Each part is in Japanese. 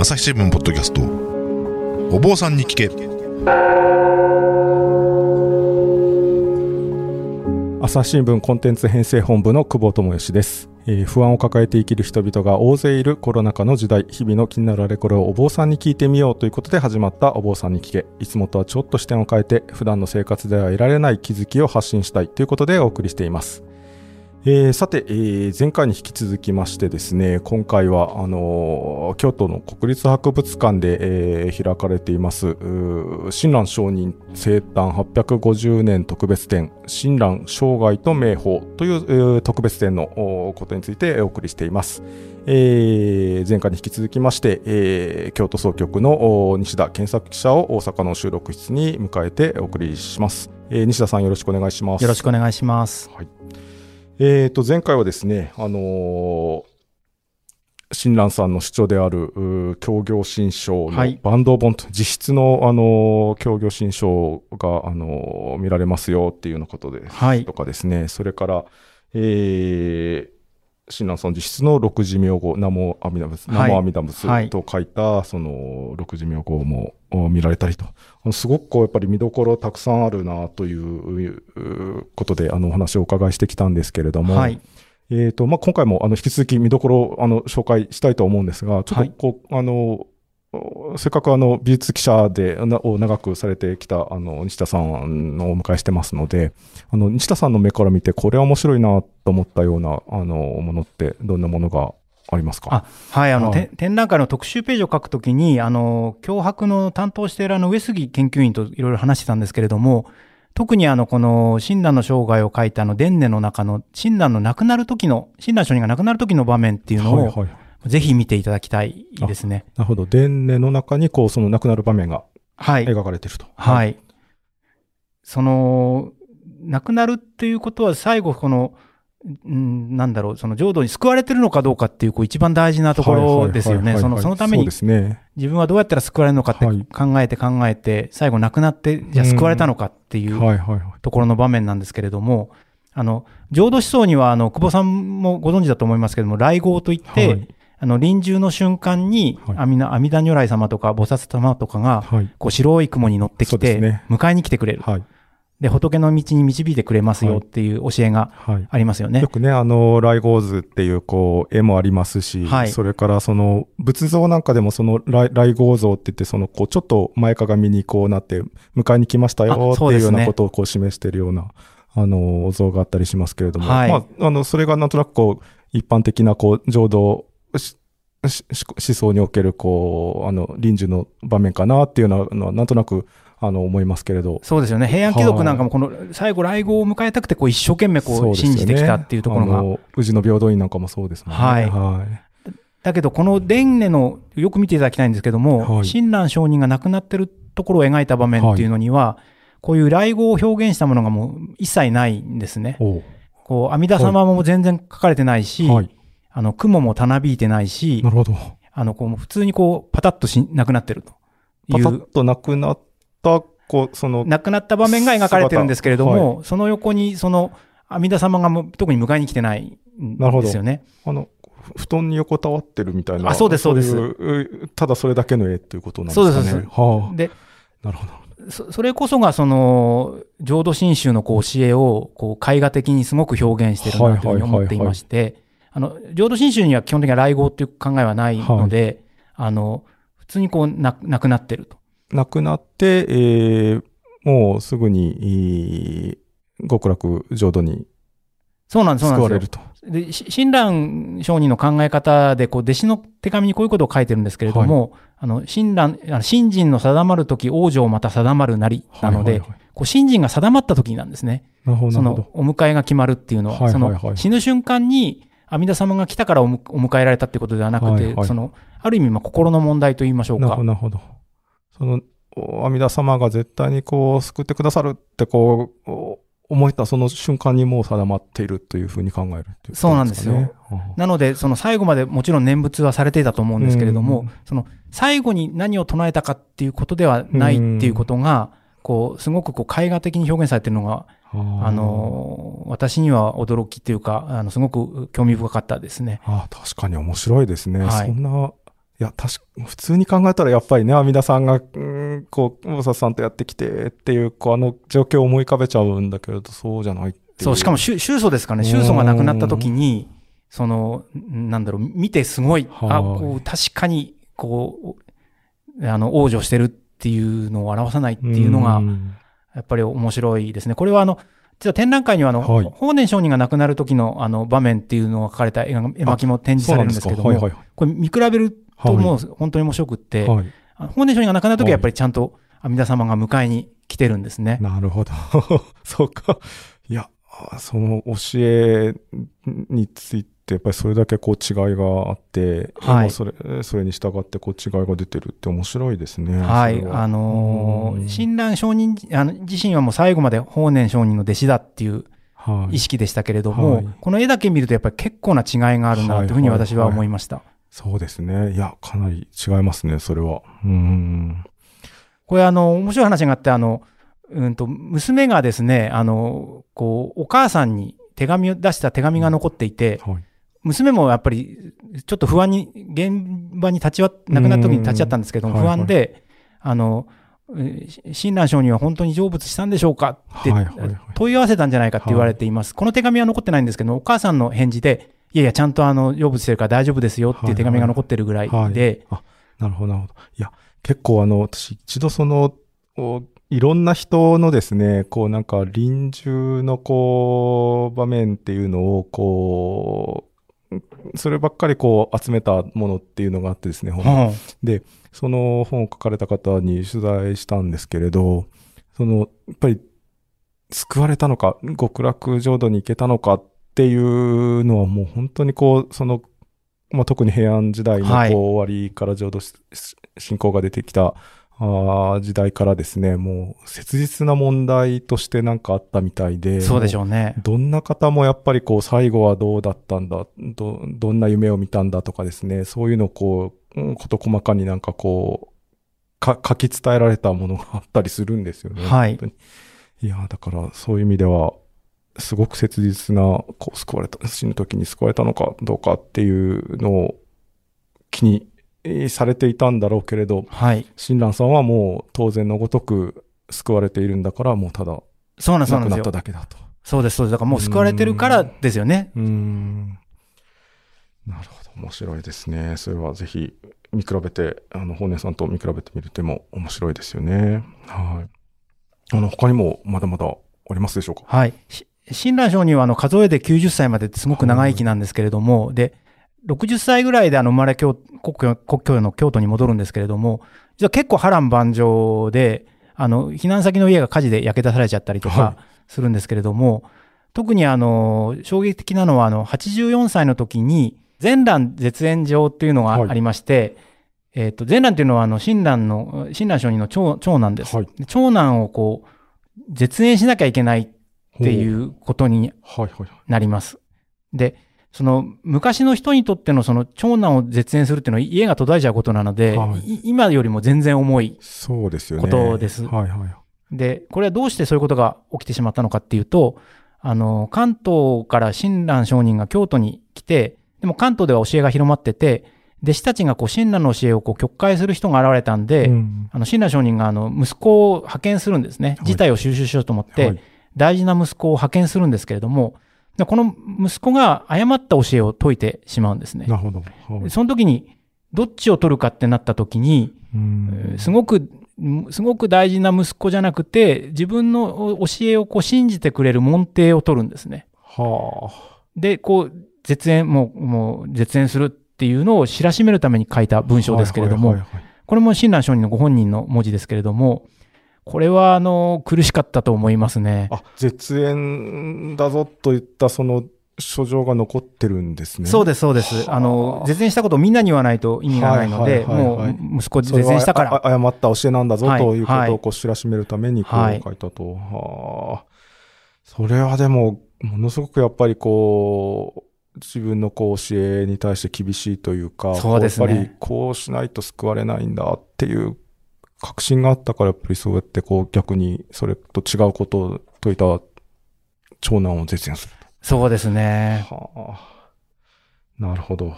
朝日新聞ポッドキャスト。お坊さんに聞け。朝日新聞コンテンツ編成本部の久保智義です、えー不安を抱えて生きる人々が大勢いるコロナ禍の時代。日々の気になるあれこれをお坊さんに聞いてみようということで始まった。お坊さんに聞け。いつもとはちょっと視点を変えて普段の生活では得られない気づきを発信したいということでお送りしています。えーさて、えー前回に引き続きましてですね今回はあのー京都の国立博物館で、えー開かれています親鸞上人生誕850年特別展親鸞生涯と名宝という、えー特別展のおことについてお送りしています、えー前回に引き続きまして、えー京都総局のお西田健作記者を大阪の収録室に迎えてお送りします、えー西田さんよろしくお願いします。よろしくお願いします。えー、と前回はですね、あのー親鸞さんの主張である協業新書のはい。バンド本と、実質の、あのー協業新書が、あのー見られますよっていうようなことで、はい。とかですね、それから、えー親鸞さん実質の六字名号、ナモ阿弥陀仏、はい。ナモ阿弥陀仏はいと書いた、その六字名号もお見られたりと、すごくこうやっぱり見どころたくさんあるなといううことで、あのお話をお伺いしてきたんですけれども、はい。えーとまあ、今回もあの引き続き見どころをあの紹介したいと思うんですが、ちょっとこう、あのせっかくあの美術記者でなを長くされてきたあの西田さんのお迎えしてますので、あの西田さんの目から見て、これは面白いなと思ったようなあのものって、どんなものがありますか？あ、はい。あの、はいて展覧会の特集ページを書くときに、あの、脅迫の担当しているあの、上杉研究員といろいろ話してたんですけれども、特にあの、この、親鸞の生涯を書いたあの、伝ネの中の、親鸞の亡くなる時の、親鸞上人が亡くなる時の場面っていうのを、はいはい、ぜひ見ていただきたいですね。なるほど、伝ネの中にこうその亡くなる場面がはい。描かれていると。はい。その、亡くなるっていうことは最後、この、うんなんだろう、その浄土に救われてるのかどうかっていう、こう一番大事なところですよね。はいはいはいはいその、そのために。自分はどうやったら救われるのかってはい考えて考えて、最後亡くなって、じゃあ救われたのかっていうはいはいはい。ところの場面なんですけれども、あの、浄土思想には、あの、久保さんもご存知だと思いますけれども、来号といって、はいあの、臨終の瞬間に、はい阿弥陀阿弥陀如来様とか菩薩様とかが、はい。こう白い雲に乗ってきて、ね迎えに来てくれる。はい。で、仏の道に導いてくれますよっていう教えがはい。ありますよねよ。くね、あの、ライゴーズっていう、こう、絵もありますし、はいそれから、その、仏像なんかでも、そのライ、ライゴー像って言って、その、こう、ちょっと前かがみにこうなって、迎えに来ましたよあっていうようなことをこう示しているような、あの、お像があったりしますけれども、はいまあ、あの、それがなんとなくこう、一般的な、こう、浄土思想における、こう、あの、臨終の場面かなっていうのは、なんとなく、あの、思いますけれど、そうですよね。平安貴族なんかもこの最後来号を迎えたくてこう一生懸命こそう信じてきたっていうところが。あの宇治の平等院なんかもそうですもんね。はいはいだけどこの伝ネのよく見ていただきたいんですけども、はい親鸞上人が亡くなってるところを描いた場面っていうのには、こういう来号を表現したものがもう一切ないんですね。こう阿弥陀様も全然書かれてないし、はい。あの雲もたなびいてないしな、るほど。あのこう普通にこうパタッとしなくなってるというパタッとなくなった、こう、その、亡くなった場面が描かれてるんですけれども、姿その横にその阿弥陀様が特に迎えに来てないんなるほどですよね。あの、ふ布団に横たわってるみたいな。あそうですそうですいううただそれだけの絵っていうことなんですかね。そうですそうですはであ。なるほど。そそれこそがその浄土真宗のこう教えをこう絵画的にすごく表現してるなというふうに思っていまして、あの浄土真宗には基本的には来号っていう考えはないので、あの普通にこうななくなってると。亡くなって、えーもうすぐに、えー極楽浄土にそうなんです、そうなんですよ救われる。と。で、し親鸞上人の考え方で、こう、弟子の手紙にこういうことを書いてるんですけれども、あの、親鸞、あの信心の定まるとき、往生また定まるなり、なので、はいはいはいこう、信心が定まったときなんですね。なるほど、そ。の、お迎えが決まるっていうのは、はいそはいはいの、死ぬ瞬間に、阿弥陀様が来たからお迎えられたってことではなくて、はいはいその、ある意味、まあ、心の問題と言いましょうかなるほど、。なるほど。その、お阿弥陀様が絶対にこう、救ってくださるってこう、お思えたその瞬間にもう定まっているというふうに考えるねそうなんですよ。なので、その最後までもちろん念仏はされていたと思うんですけれども、うんその最後に何を唱えたかっていうことではないっていうことが、こう、すごくこう絵画的に表現されているのが、ああの、私には驚きっていうか、あの、すごく興味深かったですね。ああ確かに面白いですね。はいそんないや、確か、普通に考えたらやっぱりね、阿弥陀さんが、うん、こう、菩薩さんとやってきてっていう、こう、あの状況を思い浮かべちゃうんだけれど、そうじゃない。そう、しかも宗宗祖ですかね。宗祖が亡くなった時に、その、なんだろう、見てすごい、あ、確かに、こう、あの、往生してるっていうのを表さないっていうのがう、んやっぱり面白いですね。これはあの、実は展覧会にはあの、はい法然上人が亡くなる時のあの場面っていうのが書かれた絵巻も展示されるんですけども、そうなんですかこれ見比べるともう本当に面白くって、はい法然上人が亡くなる時はやっぱりちゃんと阿弥陀様が迎えに来てるんですね。なるほど。そうか。いや、あその教えについて、やっぱりそれだけこう違いがあって、はい今それ、それに従ってこう違いが出てるって面白いですね。はい。はあのーうん親鸞上人あの自身はもう最後まで法然上人の弟子だっていうはい意識でしたけれども、はいこの絵だけ見るとやっぱり結構な違いがあるなというふうに私は思いました。そうですね。いや、かなり違いますね、それは。うん。これあの、面白い話があって、あの、うんと、娘がですね、あの、こう、お母さんに手紙を出した手紙が残っていて、はい。娘もやっぱり、ちょっと不安に、現場に立ち会っ、亡くなった時に立ち会ったんですけど不安で、あの、えー親鸞上人は本当に成仏したんでしょうかってはいはいはい問い合わせたんじゃないかって言われています。この手紙は残ってないんですけど、お母さんの返事で、いやいや、ちゃんとあの、成仏してるから大丈夫ですよっていう手紙が残ってるぐらいはい。で、あ、なるほど、なるほど。いや、結構あの、私一度その、おいろんな人のですね、こうなんか臨終のこう、場面っていうのを、こう、そればっかりこう集めたものっていうのがあってですね、本はその本を書かれた方に取材したんですけれど、その、やっぱり、救われたのか、極楽浄土に行けたのかっていうのはもう本当にこう、その、まあ、特に平安時代のこうはい終わりから浄土し信仰が出てきた時代からですね、もう切実な問題としてなんかあったみたいで、そうでしょうね。どんな方もやっぱりこう最後はどうだったんだ、ど、どんな夢を見たんだとかですね、そういうのをこう、うんこと細かになんかこう、か、書き伝えられたものがあったりするんですよね。はいいや、だからそういう意味では、すごく切実な、こう、救われた、死ぬ時に救われたのかどうかっていうのを気にえーされていたんだろうけれど、はい。親鸞さんはもう当然のごとく救われているんだから、もうただそうなんそう亡くなった。だけだと。そうです、そうです。だからもう救われてるからですよね。うーん。なるほど。面白いですね。それはぜひ見比べて、あの、本音さんと見比べてみるとも面白いですよね。はい。あの、他にもまだまだありますでしょうか？はい。し親鸞上人はあの数えで90歳まですごく長生きなんですけれども、で、60歳ぐらいであの生まれ京国境国境の京都に戻るんですけれども、実は結構波乱万丈で、あの、避難先の家が火事で焼け出されちゃったりとはかするんですけれども、特にあの、衝撃的なのはあの、84歳の時に、全卵絶縁状っていうのがはいありまして、えっ、と、全卵っていうのはあの、親鸞の、親鸞上人の長長男です。はいで長男をこう、絶縁しなきゃいけないっていうことにはいはいはい。なります。で、その昔の人にとってのその長男を絶縁するっていうのは家が途絶えちゃうことなので、はいい今よりも全然重い。そうですよね。ことですはいはい。で、これはどうしてそういうことが起きてしまったのかっていうと、あの、関東から親鸞上人が京都に来て、でも関東では教えが広まってて、弟子たちがこう親鸞の教えをこう曲解する人が現れたんで、うんあの、親鸞上人があの、息子を派遣するんですね。い事態を収集しようと思って、はい大事な息子を派遣するんですけれども、でこの息子が誤った教えを説いてしまうんですねな。るほど。はいその時に、どっちを取るかってなった時に、うんすごく、すごく大事な息子じゃなくて、自分の教えをこう信じてくれる門弟を取るんですね。はあ。で、こう、絶縁、もう、もう、絶縁するっていうのを知らしめるために書いた文章ですけれどもこれも親鸞上人のご本人の文字ですけれども、これは、あの、苦しかったと思いますね。あ、絶縁だぞといったその書状が残ってるんですね。そうです、そうです。はああの、絶縁したことをみんなに言わないと意味がないので、はいはいはいもはいう息子絶縁したから。はあ誤った教えなんだぞはいというこはいとをこう知らしめるためにこはいう書いたと。はあ。それはでも、ものすごくやっぱりこう、自分のこう教えに対して厳しいというか、そうですねこやっぱりこうしないと救われないんだっていう確信があったから、やっぱりそうやってこう逆にそれと違うことを説いた長男を絶縁する。そうですね。はあ。なるほど。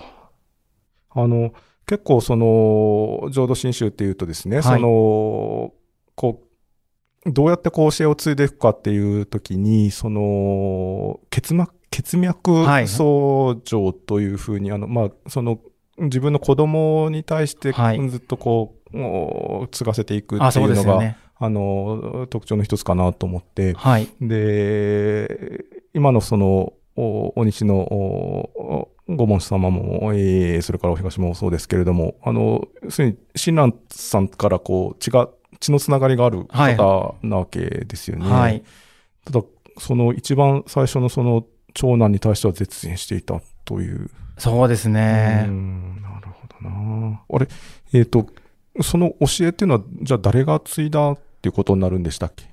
あの、結構その、浄土真宗っていうとですね、はいその、こう、どうやってこう教えを継いでいくかっていう時に、その、血脈、血脈はい相乗というふうに、あの、まあ、その、自分の子供に対してはいずっとこう継がせていくあ、ってそいううのが、ですよね。あの、特徴の一つかなと思って、はい。で、今のその、おお西のおおご門主様も、えーそれからお東もそうですけれども、あの、要するに、親鸞さんからこう、血が、血のつながりがあるはい方なわけですよね。はい。ただ、その一番最初のその、長男に対しては絶縁していたという。そうですうね。んなるほどな。あれ、えっ、と、その教えっていうのは、じゃあ誰が継いだっていうことになるんでしたっけ？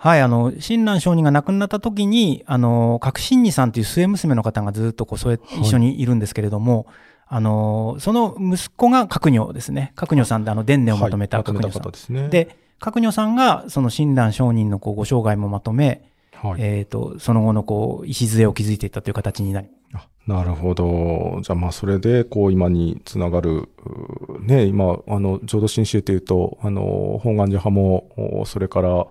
はい、あの、親鸞上人が亡くなった時に、あの、革新二さんという末娘の方がずっとこう、それ、はい一緒にいるんですけれども、あの、その息子が角女ですね。角女さんであの、伝念をまとめたはいまとめ角女さん。た方ですね。で、角女さんが、その親鸞上人のこう、ご生涯もまとめ、はい。えっ、と、その後のこう、礎を築いていったという形になりあなるほど。じゃあまあそれでこう今につながる、ね、今、あの、浄土真宗というと、あの、本願寺派も、おそれから、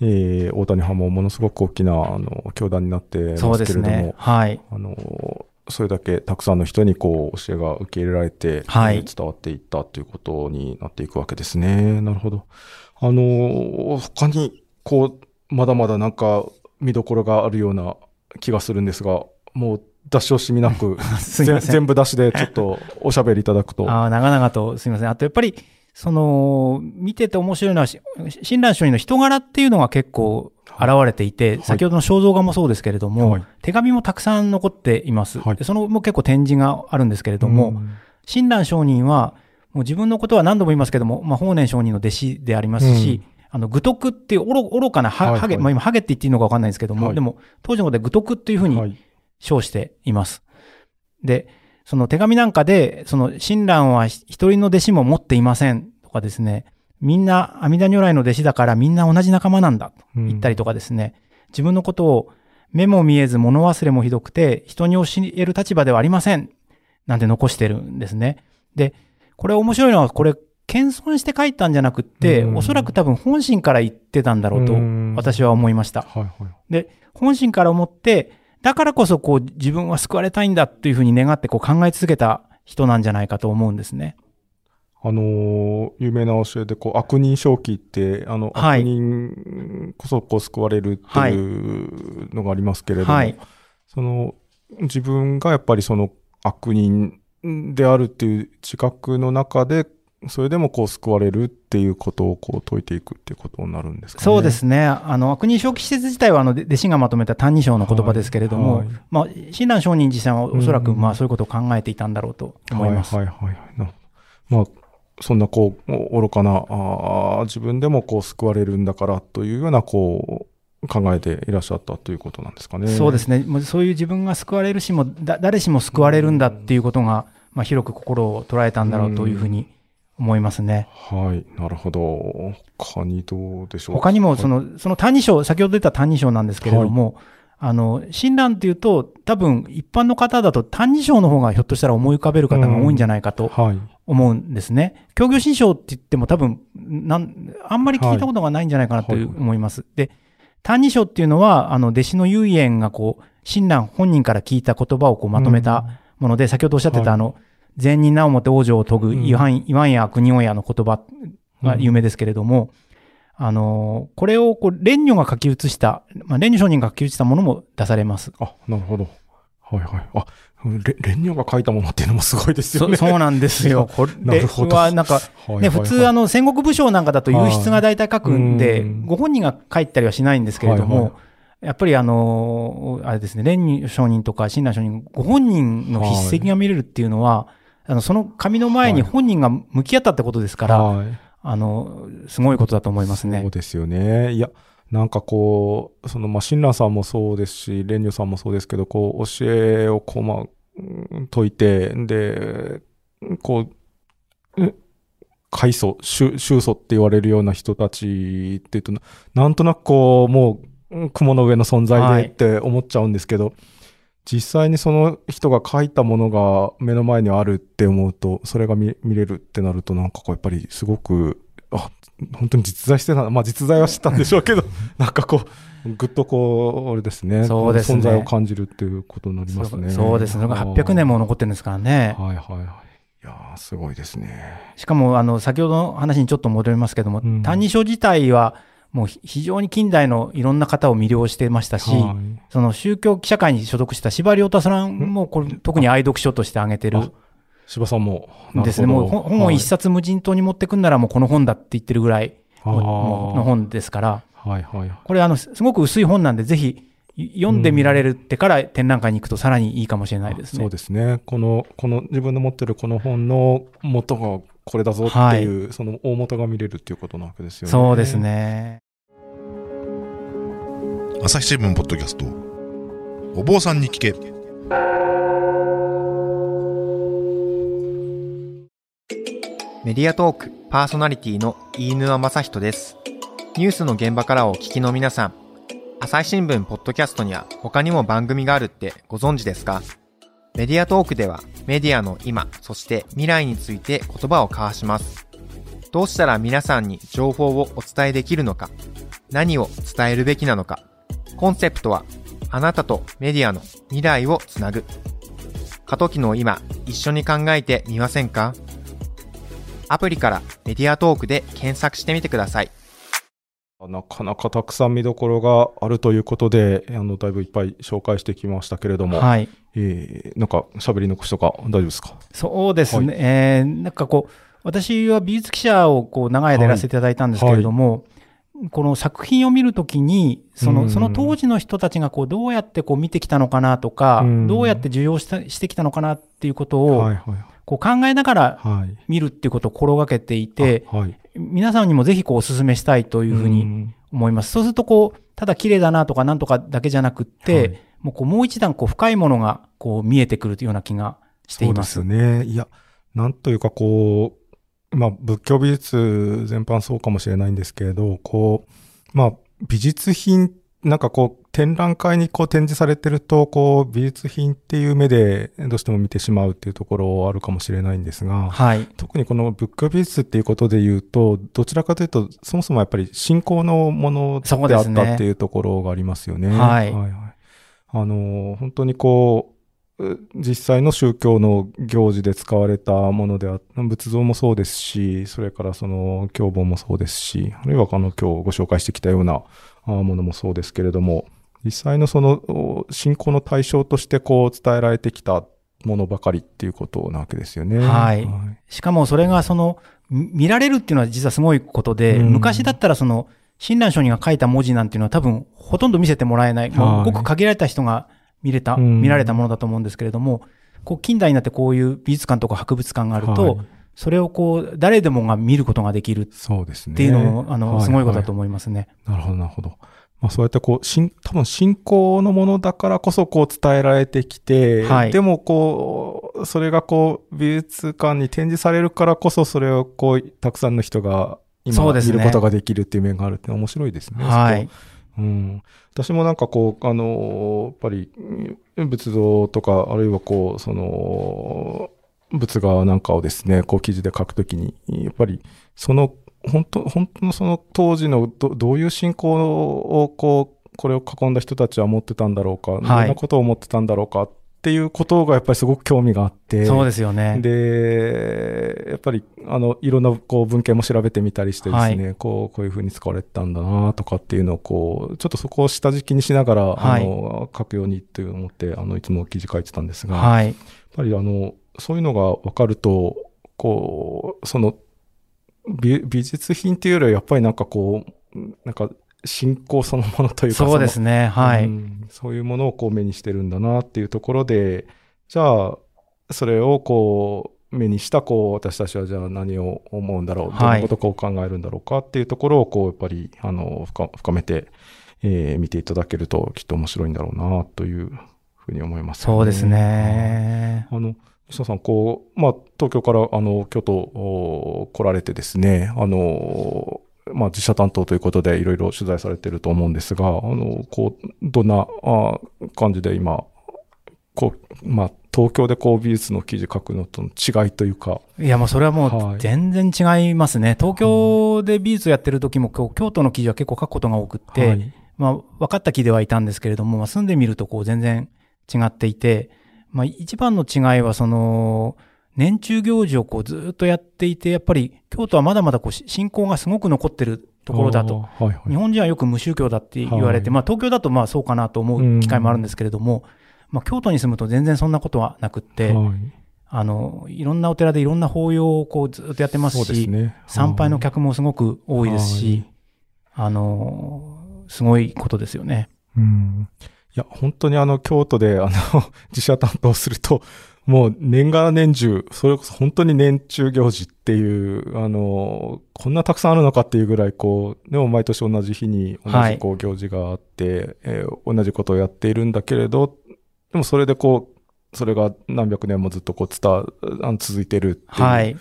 えー大谷派もものすごく大きな、あの、教団になってますけれども、ね。はい。あの、それだけたくさんの人にこう、教えが受け入れられて、はいえー伝わっていったということになっていくわけですね。なるほど。あの、他に、こう、まだまだなんか見どころがあるような気がするんですが、もう出し惜しみなく、全部出しでちょっとおしゃべりいただくと。ああ、長々とすみません。あとやっぱり、その、見てて面白いのは、し親鸞聖人の人柄っていうのが結構現れていて、はい。先ほどの肖像画もそうですけれども、はい。手紙もたくさん残っています。はい。でそのも結構展示があるんですけれども、ん親鸞聖人は、もう自分のことは何度も言いますけども、まあ、法然上人の弟子でありますし、あの、愚徳っていう愚愚かなハ,、はいはい。まあ今ハゲって言っていいのかわかんないんですけども、はい。でも当時のことで愚徳っていうふうにはい称しています。で、その手紙なんかで、その親鸞は一人の弟子も持っていませんとかですね、みんな阿弥陀如来の弟子だからみんな同じ仲間なんだと言ったりとかですね、自分のことを目も見えず物忘れもひどくて人に教える立場ではありませんなんて残してるんですね。で、これ面白いのはこれ謙遜して書いたんじゃなくって、うんおそらく多分本心から言ってたんだろうとうん私は思いました。はいはい。で、本心から思って、だからこそこう自分は救われたいんだっていうふうに願ってこう考え続けた人なんじゃないかと思うんですね。あのー有名な教えで、こう、悪人正気って、あの、はい悪人こそこう救われるっていうのがありますけれども、はい。その、自分がやっぱりその悪人であるっていう自覚の中で、それでもこう救われるっていうことをこう解いていくっていうことになるんですかね。そうですね。あの、悪人正気施設自体はあの、で弟子がまとめた歎異抄の言葉ですけれども、はいはいまあ、親鸞上人自身はおそらくうんまあそういうことを考えていたんだろうと思います。はいはいはいはい。まあ、そんなこう、お愚かな、あー自分でもこう救われるんだからというようなこう、考えていらっしゃったということなんですかね。そうですね。もうそういう自分が救われるしも、だ誰しも救われるんだっていうことが、まあ、広く心を捉えたんだろうというふうに思いますね。はい、なるほど。他にどうでしょうか？他にも、その、の、その歎異抄、先ほど出た歎異抄なんですけれども、あの、親鸞っていうと、多分、一般の方だと歎異抄の方がひょっとしたら思い浮かべる方が多いんじゃないかとはい。思うんですね。教行新章って言っても多分、なん、あんまり聞いたことがないんじゃないかなというはい思います。で、歎異抄っていうのは、あの、弟子の幽言がこう、親鸞本人から聞いた言葉をこうまとめたもので、先ほどおっしゃってはいたあの、善人なおもて往生を説ぐ、うん言わん、や悪人親の言葉が有名ですけれども、あの、これをこう、蓮如が書き写した、まあ、蓮如上人が書き写したものも出されます。あ、なるほど。はいはい。あ、レレンニョが書いたものっていうのもすごいですよね。そそうなんですよ。こ れなるほどはなんか、はいね、普通、あの、の、戦国武将なんかだと優筆が大体書くんでうん、ご本人が書いたりはしないんですけれどはいはも、やっぱりあの、あれですね、蓮如上人とか親鸞上人、ご本人の筆跡が見れるっていうのは、あの、その紙の前にはい本人が向き合ったってことですから、はい。あの、すごいことだと思いますそうね。ですよね。いや、なんかこう、その、まあ、親鸞さんもそうですし、蓮如さんもそうですけど、こう、教えをこう、ま解いて、で、こう、うん開祖、宗宗祖って言われるような人たちっていうと、ななんとなくこう、もう、うん雲の上の存在はいでって思っちゃうんですけど、実際にその人が書いたものが目の前にあるって思うと、それが見見れるってなると、なんかこうやっぱりすごく、あ、本当に実在してた、まあ実在はしてたんでしょうけど、なんかこう、ぐっとこう、あれですね、そうですね存在を感じるっていうことになりますね。そうですね。それが800年も残ってるんですからね。はいはいはい。いやーすごいですね。しかも、あの、先ほどの話にちょっと戻りますけども、うん歎異抄自体は、もうひ非常に近代のいろんな方を魅了してましたし、はいその宗教記者会に所属した司馬遼太さんもこれ、特に愛読書として挙げてるあ柴さんも。ですね。もう本本を一冊無人島に持ってくんならもうこの本だって言ってるぐらいの本ですから、はいはい。これあの、すすごく薄い本なんで、ぜひい読んでみられるってから展覧会に行くとさらにいいかもしれないですね。そうですね。この、この自分の持ってるこの本の元がこれだぞっていう、その大元が見れるっていうことなわけですよね。そうです。ね。朝日新聞ポッドキャストお坊さんに聞けメディアトークパーソナリティの飯沼正人です。ニュースの現場からお聞きの皆さん、朝日新聞ポッドキャストには他にも番組があるってご存知ですか？メディアトークではメディアの今、そして未来について言葉を交わします。どうしたら皆さんに情報をお伝えできるのか、何を伝えるべきなのか、コンセプトはあなたとメディアの未来をつなぐ。過渡期の今、一緒に考えてみませんか？アプリからメディアトークで検索してみてください。なかなかたくさん見どころがあるということで、あの、だいぶいっぱい紹介してきましたけれども、はい。えー、なんか喋り残しとか大丈夫ですか？そうですね。えーなんかこう、私は美術記者をこう長い間やらせていただいたんですけれども、この作品を見るときに、そうんの、その当時の人たちがこう、どうやってこう見てきたのかなとかうん、どうやって受容したしてきたのかなっていうことを、はいはい。こう考えながらはい。見るっていうことを心がけていて、あはい。皆さんにもぜひこうお勧めしたいというふうにん思います。そうするとこう、ただ綺麗だなとかなんとかだけじゃなくって、はいもうこうもう一段こう深いものがこう見えてくるような気がしています。そうですね。いや、なんというかこう、まあ仏教美術全般そうかもしれないんですけれど、こう、まあ美術品、なんかこう展覧会にこう展示されてると、こう美術品っていう目でどうしても見てしまうっていうところあるかもしれないんですが、はい。特にこの仏教美術っていうことで言うと、どちらかというと、そもそもやっぱり信仰のものであったっていうところがありますよね。はいはいあの、本当にこう、う実際の宗教の行事で使われたものであ仏像もそうですし、それからその経本もそうですし、あるいはあの今日ご紹介してきたようなあものもそうですけれども、実際のそのお信仰の対象としてこう伝えられてきたものばかりっていうことなわけですよね。はい。しかもそれがその、み見られるっていうのは実はすごいことで、うん。昔だったらその、親鸞聖人が書いた文字なんていうのは多分ほとんど見せてもらえない、もはい。うごく限られた人が見れた、うん見られたものだと思うんですけれども、こう近代になってこういう美術館とか博物館があると、はいそれをこう、誰でもが見ることができるっそうですね。ていうのも、あの、すごいことだと思思いますね。なるほど、なるほど。まあそうやってこう、しん多分信仰のものだからこそこう伝えられてきて、はいでもこう、それがこう、美術館に展示されるからこそそれをこう、たくさんの人が今見ることができるっていう面があるって面白いですね。はい。うん、私もなんかこう、あの、やっぱり、うん仏像とか、あるいはこう、その、仏画なんかをですね、こう記事で書くときに、やっぱり、その、本当、本当のその当時のどどういう信仰を、こう、これを囲んだ人たちは持ってたんだろうか、どんなことを思ってたんだろうかっていうことがやっぱりすごく興味があって、そうですよね。で、やっぱり、あの、いろんな、こう、文献も調べてみたりしてですね、こう、こういうふうに使われてたんだなとかっていうのを、こう、ちょっとそこを下敷きにしながら、はいあの、書くようにという思って、あの、いつも記事書いてたんですが、やっはい。ぱり、あの、そういうのが分かると、こう、その、美美術品っていうよりは、やっぱりなんかこう、なんか、信仰そのものというか、そうですね。はい。うんそういうものをこう目にしてるんだなっていうところで、じゃあ、それをこう、目にしたこう、私たちはじゃあ何を思うんだろう、はいどんなことをこう考えるんだろうかっていうところをこう、やっぱり、あの、深深めて、えー見ていただけるときっと面白いんだろうなというふうに思います、そうです。ね。あの、西野さん、こう、まあ、東京から、あの、京都、お来られてですね、あの、まあ、自社担当ということで、いろいろ取材されてると思うんですが、あの、こう、どんな、あ感じで今、こう、まあ、東京でこう美術の記事書くのとの違いというか。いや、もうそれはもはいう全然違いますね。東京で美術やってる時も、京都の記事は結構書くことが多くって、はいまあ、分かった気ではいたんですけれども、まあ、住んでみるとこう全然違っていて、まあ、一番の違いはその、年中行事をこうずっとやっていて、やっぱり京都はまだまだこうし信仰がすごく残ってるところだと。はいはい。日本人はよく無宗教だって言われて、はいまあ東京だとまあそうかなと思う機会もあるんですけれども、まあ京都に住むと全然そんなことはなくって、はいあの、いろんなお寺でいろんな法要をこうずっとやってますし、ね。参拝の客もすごく多いですはし、あの、すごいことですよね。うん。いや、本当にあの、京都で、あの、自社担当すると、もう年がら年中、それこそ本当に年中行事っていう、あの、こんなたくさんあるのかっていうぐらい、こう、でも毎年同じ日に同はいじこう行事があって、えー同じことをやっているんだけれど、でもそれでこう、それが何百年もずっとこう伝わ、あの続いてるっていう。はい。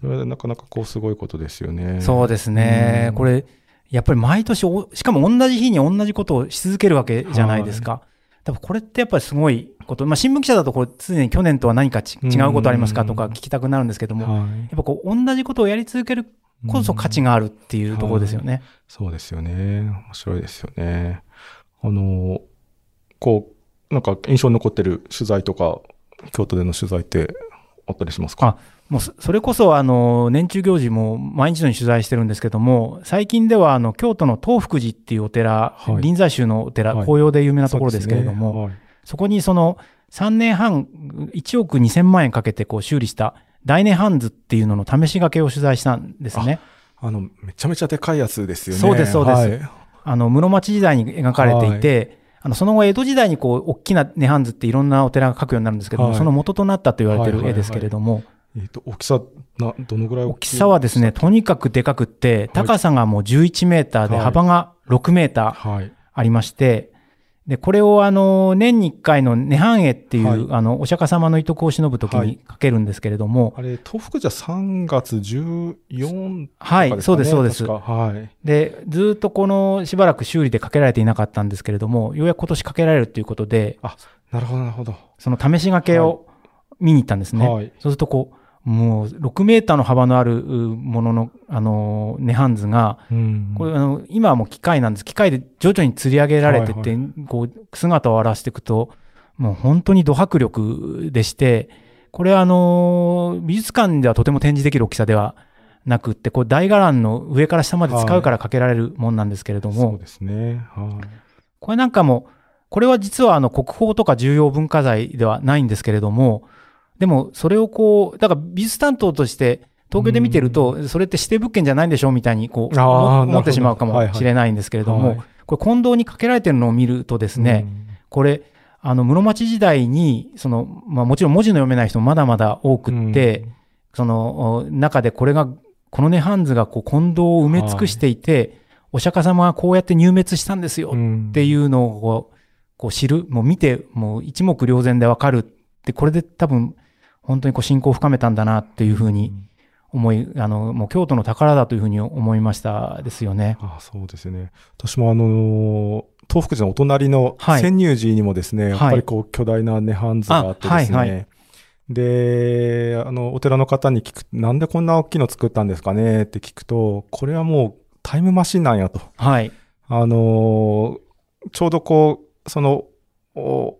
それはなかなかこうすごいことですよね。そうですね。うんこれ、やっぱり毎年お、しかも同じ日に同じことをし続けるわけじゃないですか。多分これってやっぱりすごいこと。まあ、新聞記者だとこれ常に去年とは何かち違うことありますかとか聞きたくなるんですけども、やはい。っぱこう同じことをやり続けるこそ価値があるっていうところですよね。そうですよね。面白いですよね。あの、こう、なんか印象に残ってる取材とか、京都での取材ってあったりしますか？もうそそれこそあの年中行事も毎日のように取材してるんですけども、最近ではあの京都の東福寺っていうお寺、はい。臨済宗のお寺、はい。紅葉で有名なところですけれども、そうですね。そこにその3年半、1億2000万円かけてこう修理した大涅槃図っていうのの試し掛けを取材したんですね。はいあの、めちゃめちゃでかいやつですよね。そうですそうです。はい。あの、室町時代に描かれていて、あの、その後、江戸時代にこう、大きな涅槃図っていろんなお寺が描くようになるんですけども、はい。その元となったと言われてはいはいはい。る絵ですけれども、えっ、と、大きさ、な、どのぐらい大きさはですね、とにかくでかくって、高さがもう11メーターで、はい。幅が6メーターはい。ありまして、で、これをあの、年に1回の涅槃絵っていう、はいあの、お釈迦様の遺徳を忍ぶときはいにかけるんですけれども、あれ、東福じゃ3月14とはいかですかね。そうですそうですはい。で、ずーっとこのしばらく修理でかけられていなかったんですけれども、ようやく今年かけられるということで、なるほど、なるほど。その試し掛けを見に行ったんですね。はい。そうするとこう、もう6メーターの幅のあるうものの、あの、涅槃図が、うんこれあの、今はもう機械なんです。機械で徐々に吊り上げられてって、はいこう、姿を現していくと、もう本当にド迫力でして、これはあの、美術館ではとても展示できる大きさではなくって、こう、大伽藍の上から下まで使うからかけられるもんなんですけれども、そうですね。はい。これなんかも、これは実はあの国宝とか重要文化財ではないんですけれども、でもそれをこう、だから美術担当として東京で見てると、それって指定物件じゃないんでしょみたいにこう、思ってしまうかもしれないんですけれども、はい。これ近藤にかけられてるのを見るとですね、これ、あの室町時代に、その、まあもちろん文字の読めない人もまだまだ多くうん、って、そのお中でこれが、この涅槃図がこう近藤を埋め尽くしていて、お釈迦様はこうやって入滅したんですようんっていうのをこうこう知る、もう見て、もう一目瞭然でわかるって、これで多分、本当にこう信仰を深めたんだなっていうふうに思い、あの、もう京都の宝だというふうに思いましたですよね。あそうですね。私もあの、東福寺のお隣のはい潜入寺にもですね、やっぱはいりこう巨大な涅槃図があってですね、あはいはで、あの、お寺の方に聞く、なんでこんな大きいの作ったんですかねって聞くと、これはもうタイムマシンなんやと。はい。あのーちょうどこう、その、お、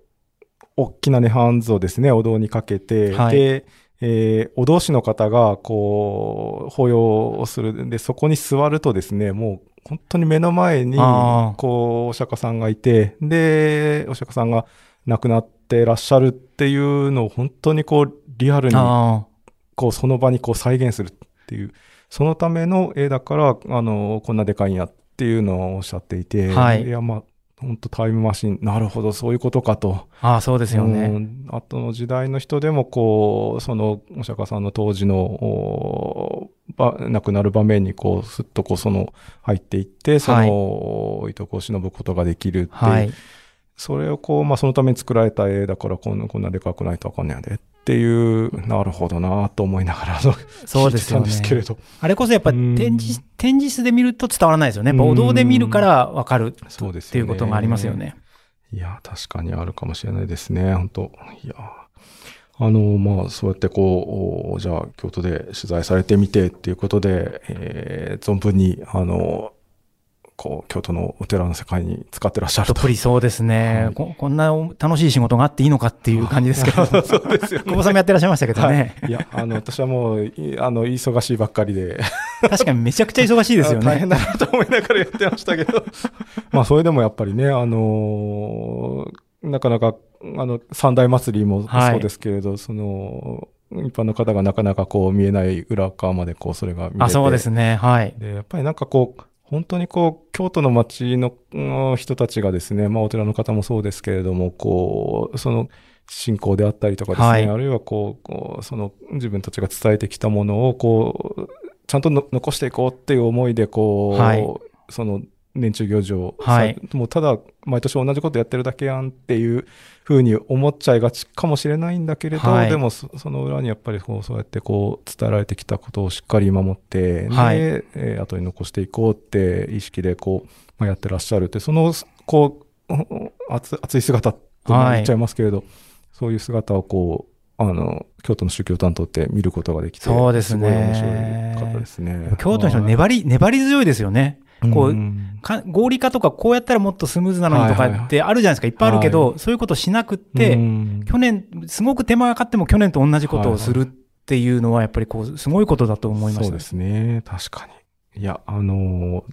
大きな涅槃図をですね、お堂にかけて、はい。で、えーお堂師の方が、こう、法要をする。んで、そこに座るとですね、もう、本当に目の前にこう、お釈迦さんがいて、で、お釈迦さんが亡くなってらっしゃるっていうのを、本当にこう、リアルに、あこう、その場にこう再現するっていう、そのための絵だから、あの、こんなでかいんやっていうのをおっしゃっていて、はいや、まあ、本当タイムマシン、なるほど、そういうことかと。あ、ああ、そうですようね。ん後の時代の人でも、こう、その、お釈迦さんの当時の、おば亡くなる場面に、こう、すっとこう、その、入っていって、その、いとこを忍ぶことができるっていう、はい。それをこう、まあ、そのために作られた絵だから、こんな、こんなでかくないとあかんねやでっていう、なるほどなと思いながら、そうですたんですけれど。あれこそやっぱうん。展示、展示室で見ると伝わらないですよね。やっぱうん。お堂で見るからわかるそうですよね。っていうことがありますよね。いや、確かにあるかもしれないですね、本当。いや、あの、まあ、そうやってこう、じゃあ、京都で取材されてみてっていうことで、えー、存分に、あの、こう、京都のお寺の世界に使ってらっしゃると。どっぷりそうですね、はいこ。こんな楽しい仕事があっていいのかっていう感じですけど。そうですよ、ね。久保さんもやってらっしゃいましたけどね。はい、いや、あの、私はもう、あの、忙しいばっかりで。確かにめちゃくちゃ忙しいですよね。大変だなと思いながらやってましたけど。まあ、それでもやっぱりね、あのー、なかなか、あの、三大祭りもそうですけれど、はい、その、一般の方がなかなかこう見えない裏側までこうそれが見れてあ、そうですね。はい。で、やっぱりなんかこう、本当にこう、京都の町の人たちがですね、まあお寺の方もそうですけれども、こう、その信仰であったりとかですね、はい、あるいはこう、こうその自分たちが伝えてきたものを、こう、ちゃんと残していこうっていう思いで、こう、はい、その年中行事を、はい、もうただ毎年同じことやってるだけやんっていうふうに思っちゃいがちかもしれないんだけれど、はい、でもその裏にやっぱりこうそうやってこう伝えられてきたことをしっかり守って、はい、で、えー、後に残していこうって意識でこう、まあ、やってらっしゃるってそのこう熱熱い姿って言っちゃいますけれど、はい、そういう姿をこうあの、京都の宗教担当って見ることができて、そうですね。面白かったですね。京都の人粘り、粘り強いですよね。こう、か合理化とかこうやったらもっとスムーズなのにとかってあるじゃないですか、いっぱいあるけど、そういうことしなくって、去年、すごく手間がかかっても去年と同じことをするっていうのは、やっぱりこう、すごいことだと思います、そうですね、確かに。いや、あの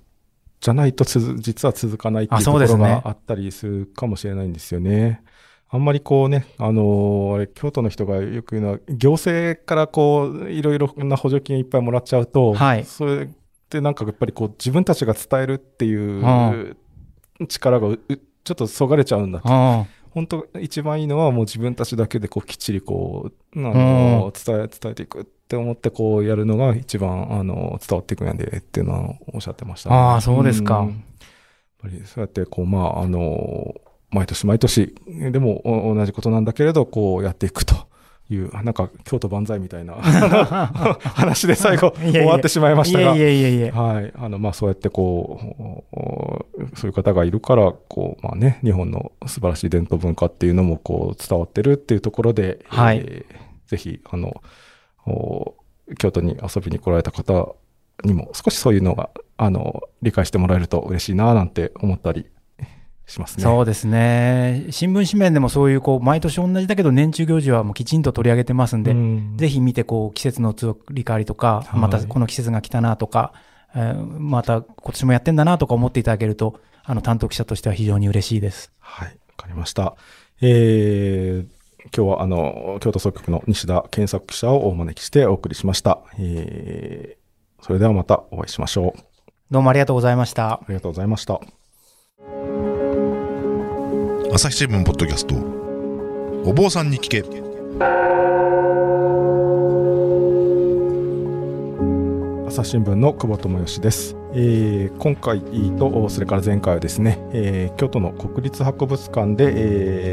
じゃないとつ実は続かないっていうところがあったりするかもしれないんですよね。あんまりこうね、あのー、京都の人がよく言うのは、行政からこう、いろいろな補助金いっぱいもらっちゃうと、はい、それってなんかやっぱりこう自分たちが伝えるっていう力がちょっとそがれちゃうんだと。本当一番いいのはもう自分たちだけでこうきっちりこう、あの、伝え、伝えていくって思ってこうやるのが一番、あの、伝わっていくんやでっていうのはおっしゃってました、ね、ああ、そうですか。やっぱりそうやってこう、まあ、あの、毎年毎年、でも同じことなんだけれど、こうやっていくと。いう、なんか京都万歳みたいな 話で最後 終わってしまいましたが、いえいえいえはい。あの、まあそうやってこう、そういう方がいるから、こう、まあね、日本の素晴らしい伝統文化っていうのもこう伝わってるっていうところで、はい、えー、ぜひ、あの、京都に遊びに来られた方にも少しそういうのが、あの、理解してもらえると嬉しいななんて思ったりしますね。そうですね。新聞紙面でもそういうこう毎年同じだけど年中行事はもうきちんと取り上げてますんで、うん、ぜひ見てこう季節の移り変わりとか、またこの季節が来たなとか、えー、また今年もやってんだなとか思っていただけると、あの担当記者としては非常に嬉しいです。はい、わかりました。えー、今日はあの京都総局の西田健作記者をお招きしてお送りしました。えー、それではまたお会いしましょう。どうもありがとうございました。ありがとうございました。朝日新聞ポッドキャスト。お坊さんに聞け。朝日新聞の久保智義です、えー、今回とそれから前回はですね、えー、京都の国立博物館で、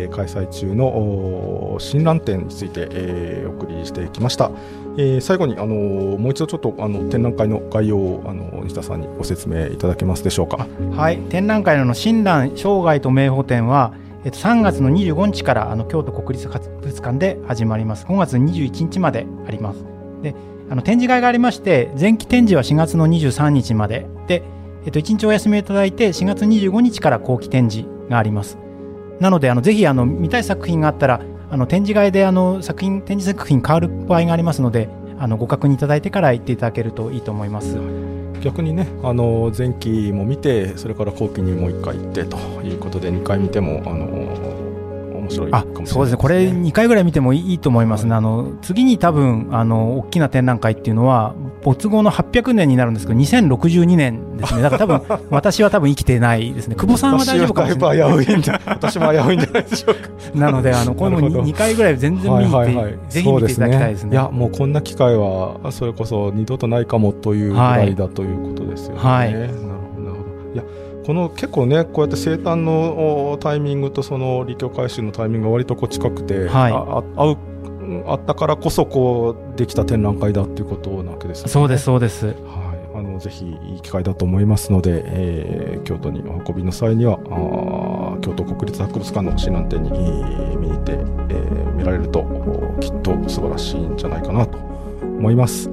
えー、開催中の新覧展について、えー、お送りしてきました、えー、最後に、あのもう一度ちょっとあの展覧会の概要をあの西田さんにご説明いただけますでしょうか。はい。展覧会の親鸞生涯と名宝展はえっと、3月の25日からあの京都国立博物館で始まります。5月21日まであります。で、あの展示会がありまして、前期展示は4月の23日まで。で、えっと、1日お休みいただいて、4月25日から後期展示があります。なので、あのぜひあの見たい作品があったら、あの展示会であの作品展示作品変わる場合がありますので、あのご確認いただいてから行っていただけるといいと思います。逆にねあの前期も見てそれから後期にもう1回行ってということで2回見てもあの面白いかもしれない、ね、そうですね。これ2回ぐらい見てもいいと思いますね、はい、あの次に多分あの大きな展覧会っていうのは没後の800年になるんですけど2062年ですね。だから多分 私は多分生きてないですね。久保さんは大丈夫かもしれない私も危ういんじゃないでしょうか。なのであのこれも 2, 2回ぐらい全然見に行って、はいはいはい、ぜひ見ていただきたいですね、ね、いやもうこんな機会はそれこそ二度とないかもというぐらいだということですよね、はい、なるほどなるほど。いやこの結構ねこうやって生誕のタイミングとその立教改修のタイミングが割とこう近くて、はい、あ合うあったからこそこうできた展覧会だっていうことなわけですね。そうですそうです。はい。ああのぜひいい機会だと思いますので、えー京都にお運びの際にはあー京都国立博物館の指南展にえー見に行って、えー見られるとおきっと素晴らしいんじゃないかなと思います。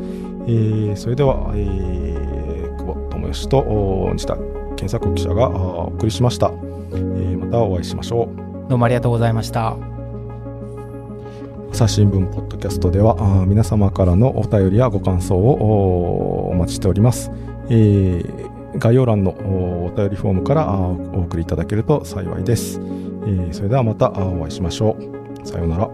えーそれでは、えー久保智義とお西田健作記者がお送りしました、えーまたお会いしましょう。どうもありがとうございました。朝日新聞ポッドキャストでは皆様からのお便りやご感想をおお待ちしております、えー概要欄のおお便りフォームからお送りいただけると幸いです、えーそれではまたお会いしましょう。さようなら